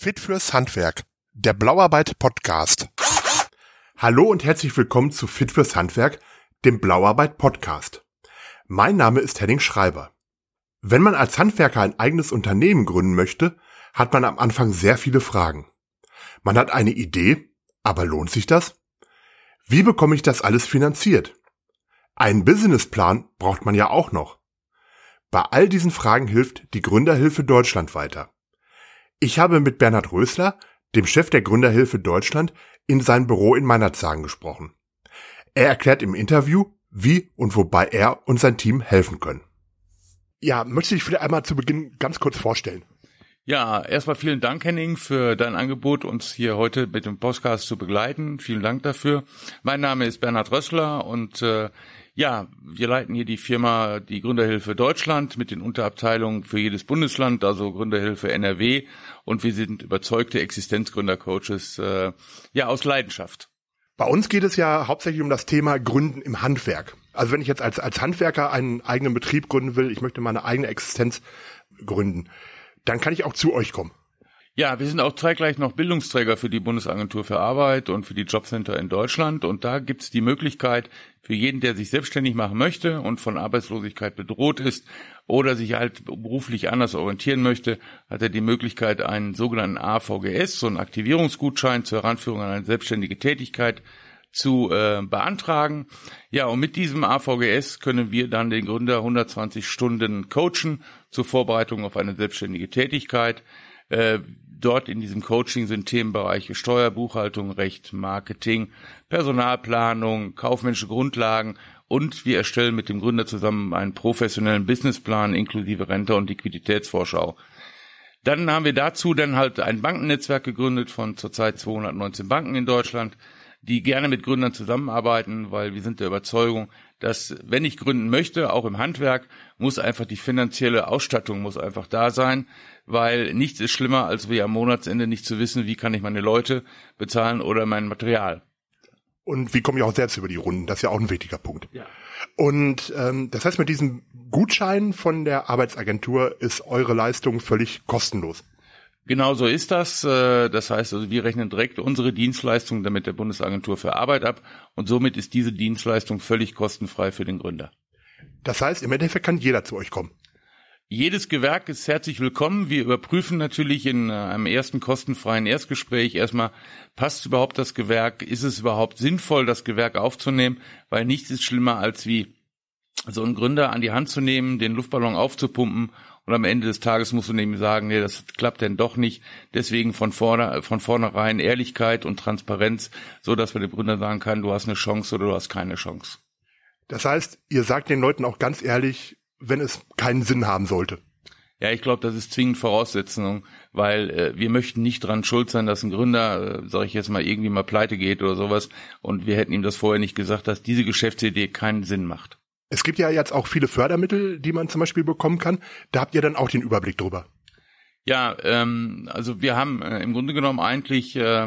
Fit fürs Handwerk, der Blauarbeit Podcast. Hallo und herzlich willkommen zu Fit fürs Handwerk, dem Blauarbeit Podcast. Mein Name ist Henning Schreiber. Wenn man als Handwerker ein eigenes Unternehmen gründen möchte, hat man am Anfang sehr viele Fragen. Man hat eine Idee, aber lohnt sich das? Wie bekomme ich das alles finanziert? Einen Businessplan braucht man ja auch noch. Bei all diesen Fragen hilft die Gründerhilfe Deutschland weiter. Ich habe mit Bernhard Rösler, dem Chef der Gründerhilfe Deutschland, in sein Büro in Meinerzhagen gesprochen. Er erklärt im Interview, wie und wobei er und sein Team helfen können. Ja, möchte ich vielleicht einmal zu Beginn ganz kurz vorstellen. Ja, erstmal vielen Dank, Henning, für dein Angebot, uns hier heute mit dem Podcast zu begleiten. Vielen Dank dafür. Mein Name ist Bernhard Rössler und äh, ja, wir leiten hier die Firma, die Gründerhilfe Deutschland mit den Unterabteilungen für jedes Bundesland, also Gründerhilfe NRW. Und wir sind überzeugte Existenzgründercoaches, äh, ja, aus Leidenschaft. Bei uns geht es ja hauptsächlich um das Thema Gründen im Handwerk. Also wenn ich jetzt als, als Handwerker einen eigenen Betrieb gründen will, ich möchte meine eigene Existenz gründen, dann kann ich auch zu euch kommen. Ja, wir sind auch zeitgleich noch Bildungsträger für die Bundesagentur für Arbeit und für die Jobcenter in Deutschland. Und da gibt's die Möglichkeit für jeden, der sich selbstständig machen möchte und von Arbeitslosigkeit bedroht ist oder sich halt beruflich anders orientieren möchte, hat er die Möglichkeit, einen sogenannten AVGS, so einen Aktivierungsgutschein zur Heranführung an eine selbstständige Tätigkeit zu äh, beantragen. Ja, und mit diesem AVGS können wir dann den Gründer 120 Stunden coachen zur Vorbereitung auf eine selbstständige Tätigkeit. Äh, dort in diesem Coaching sind Themenbereiche Steuer, Buchhaltung, Recht, Marketing, Personalplanung, kaufmännische Grundlagen und wir erstellen mit dem Gründer zusammen einen professionellen Businessplan inklusive Rente und Liquiditätsvorschau. Dann haben wir dazu dann halt ein Bankennetzwerk gegründet von zurzeit 219 Banken in Deutschland, die gerne mit Gründern zusammenarbeiten, weil wir sind der Überzeugung, dass wenn ich gründen möchte, auch im Handwerk, muss einfach die finanzielle Ausstattung muss einfach da sein, weil nichts ist schlimmer, als wie am Monatsende nicht zu wissen, wie kann ich meine Leute bezahlen oder mein Material. Und wie komme ich auch selbst über die Runden? Das ist ja auch ein wichtiger Punkt. Ja. Und ähm, das heißt, mit diesem Gutschein von der Arbeitsagentur ist eure Leistung völlig kostenlos. Genau so ist das. Äh, das heißt also, wir rechnen direkt unsere Dienstleistung damit der Bundesagentur für Arbeit ab und somit ist diese Dienstleistung völlig kostenfrei für den Gründer. Das heißt, im Endeffekt kann jeder zu euch kommen. Jedes Gewerk ist herzlich willkommen. Wir überprüfen natürlich in äh, einem ersten kostenfreien Erstgespräch erstmal, passt überhaupt das Gewerk? Ist es überhaupt sinnvoll, das Gewerk aufzunehmen? Weil nichts ist schlimmer als wie so einen Gründer an die Hand zu nehmen, den Luftballon aufzupumpen und am Ende des Tages musst du nämlich sagen, nee, das klappt denn doch nicht. Deswegen von vorne, von vornherein Ehrlichkeit und Transparenz, so dass man dem Gründer sagen kann, du hast eine Chance oder du hast keine Chance. Das heißt, ihr sagt den Leuten auch ganz ehrlich, wenn es keinen Sinn haben sollte. Ja, ich glaube, das ist zwingend Voraussetzung, weil äh, wir möchten nicht dran schuld sein, dass ein Gründer, äh, sage ich jetzt mal, irgendwie mal pleite geht oder sowas und wir hätten ihm das vorher nicht gesagt, dass diese Geschäftsidee keinen Sinn macht. Es gibt ja jetzt auch viele Fördermittel, die man zum Beispiel bekommen kann. Da habt ihr dann auch den Überblick drüber. Ja, ähm, also wir haben äh, im Grunde genommen eigentlich äh,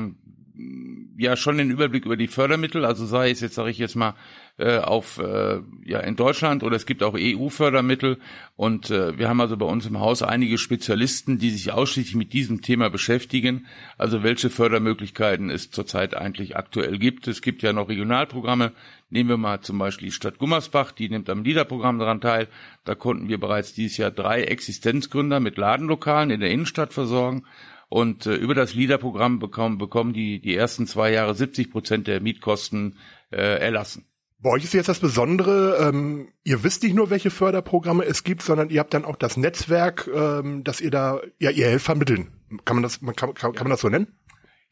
ja schon den Überblick über die Fördermittel, also sei es jetzt, sage ich jetzt mal, äh, auf äh, ja in Deutschland oder es gibt auch EU-Fördermittel und äh, wir haben also bei uns im Haus einige Spezialisten, die sich ausschließlich mit diesem Thema beschäftigen. Also welche Fördermöglichkeiten es zurzeit eigentlich aktuell gibt. Es gibt ja noch Regionalprogramme. Nehmen wir mal zum Beispiel die Stadt Gummersbach, die nimmt am LIDA-Programm daran teil. Da konnten wir bereits dieses Jahr drei Existenzgründer mit Ladenlokalen in der Innenstadt versorgen. Und äh, über das LIDA-Programm bekommen, bekommen die die ersten zwei Jahre 70 Prozent der Mietkosten äh, erlassen. Bei euch ist jetzt das Besondere, ähm, ihr wisst nicht nur, welche Förderprogramme es gibt, sondern ihr habt dann auch das Netzwerk, ähm, dass ihr da, ja, ihr helft vermitteln. Kann man das, kann, kann, kann man das so nennen?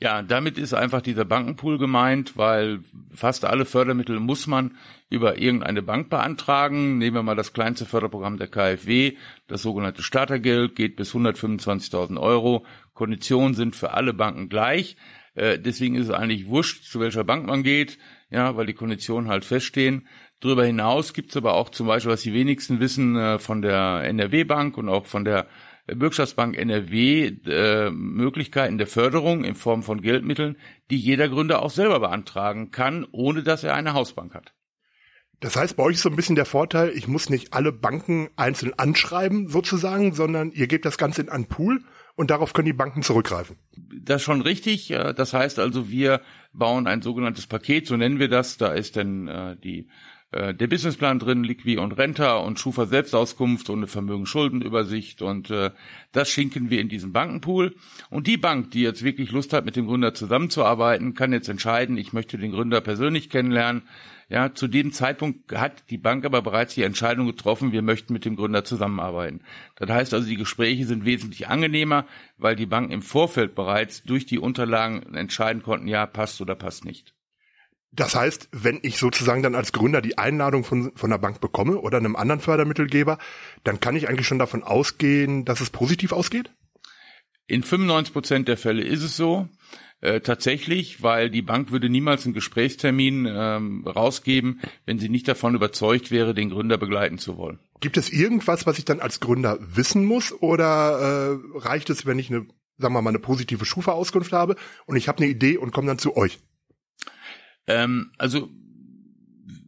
Ja, damit ist einfach dieser Bankenpool gemeint, weil fast alle Fördermittel muss man über irgendeine Bank beantragen. Nehmen wir mal das kleinste Förderprogramm der KfW, das sogenannte Startergeld, geht bis 125.000 Euro. Konditionen sind für alle Banken gleich. Äh, deswegen ist es eigentlich wurscht, zu welcher Bank man geht ja, weil die Konditionen halt feststehen. Darüber hinaus gibt's aber auch zum Beispiel, was die wenigsten wissen, äh, von der NRW Bank und auch von der Bürgschaftsbank NRW äh, Möglichkeiten der Förderung in Form von Geldmitteln, die jeder Gründer auch selber beantragen kann, ohne dass er eine Hausbank hat. Das heißt, bei euch ist so ein bisschen der Vorteil, ich muss nicht alle Banken einzeln anschreiben sozusagen, sondern ihr gebt das Ganze in einen Pool und darauf können die Banken zurückgreifen. Das ist schon richtig. Das heißt also, wir bauen ein sogenanntes Paket, so nennen wir das. Da ist dann äh, die äh, der Businessplan drin, Liqui und Renta und Schufa Selbstauskunft und eine Vermögensschuldenübersicht und äh, das schinken wir in diesen Bankenpool. Und die Bank, die jetzt wirklich Lust hat, mit dem Gründer zusammenzuarbeiten, kann jetzt entscheiden, ich möchte den Gründer persönlich kennenlernen. Ja, zu dem Zeitpunkt hat die Bank aber bereits die Entscheidung getroffen, wir möchten mit dem Gründer zusammenarbeiten. Das heißt also, die Gespräche sind wesentlich angenehmer, weil die Bank im Vorfeld bereits durch die Unterlagen entscheiden konnten, ja, passt oder passt nicht. Das heißt, wenn ich sozusagen dann als Gründer die Einladung von, von der Bank bekomme oder einem anderen Fördermittelgeber, dann kann ich eigentlich schon davon ausgehen, dass es positiv ausgeht? In 95 Prozent der Fälle ist es so. Äh, tatsächlich, weil die Bank würde niemals einen Gesprächstermin ähm, rausgeben, wenn sie nicht davon überzeugt wäre, den Gründer begleiten zu wollen. Gibt es irgendwas, was ich dann als Gründer wissen muss oder äh, reicht es, wenn ich eine, sagen wir mal, eine positive Schufa-Auskunft habe und ich habe eine Idee und komme dann zu euch? Ähm, also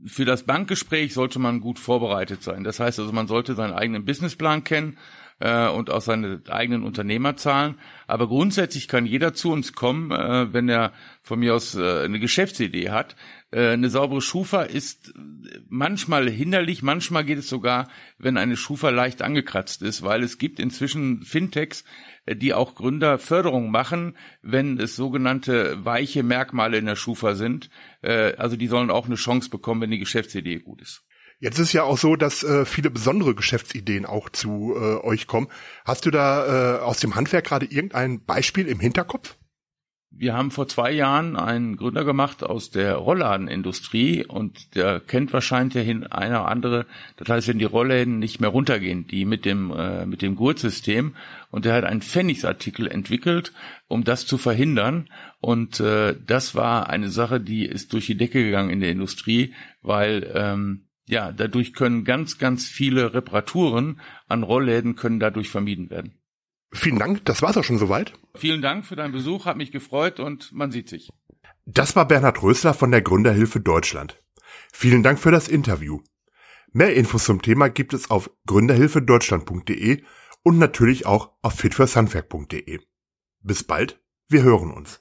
für das Bankgespräch sollte man gut vorbereitet sein. Das heißt also, man sollte seinen eigenen Businessplan kennen äh, und auch seine eigenen Unternehmerzahlen. Aber grundsätzlich kann jeder zu uns kommen, äh, wenn er von mir aus äh, eine Geschäftsidee hat. Äh, eine saubere Schufa ist manchmal hinderlich, manchmal geht es sogar, wenn eine Schufa leicht angekratzt ist, weil es gibt inzwischen Fintechs, äh, die auch Gründerförderung machen, wenn es sogenannte weiche Merkmale in der Schufa sind. Äh, also die sollen auch eine Chance bekommen, wenn die Geschäftsidee gut ist. Jetzt ist ja auch so, dass äh, viele besondere Geschäftsideen auch zu äh, euch kommen. Hast du da äh, aus dem Handwerk gerade irgendein Beispiel im Hinterkopf? Wir haben vor zwei Jahren einen Gründer gemacht aus der Rollladenindustrie und der kennt wahrscheinlich der hin einer andere. Das heißt, wenn die Rollläden nicht mehr runtergehen, die mit dem äh, mit dem Gurtsystem und der hat einen Pfennigsartikel entwickelt, um das zu verhindern und äh, das war eine Sache, die ist durch die Decke gegangen in der Industrie, weil ähm, ja dadurch können ganz ganz viele Reparaturen an Rollläden können dadurch vermieden werden. Vielen Dank, das war's auch schon soweit. Vielen Dank für deinen Besuch, hat mich gefreut und man sieht sich. Das war Bernhard Rösler von der Gründerhilfe Deutschland. Vielen Dank für das Interview. Mehr Infos zum Thema gibt es auf gründerhilfedeutschland.de und natürlich auch auf fitfürshandwerk.de. Bis bald, wir hören uns.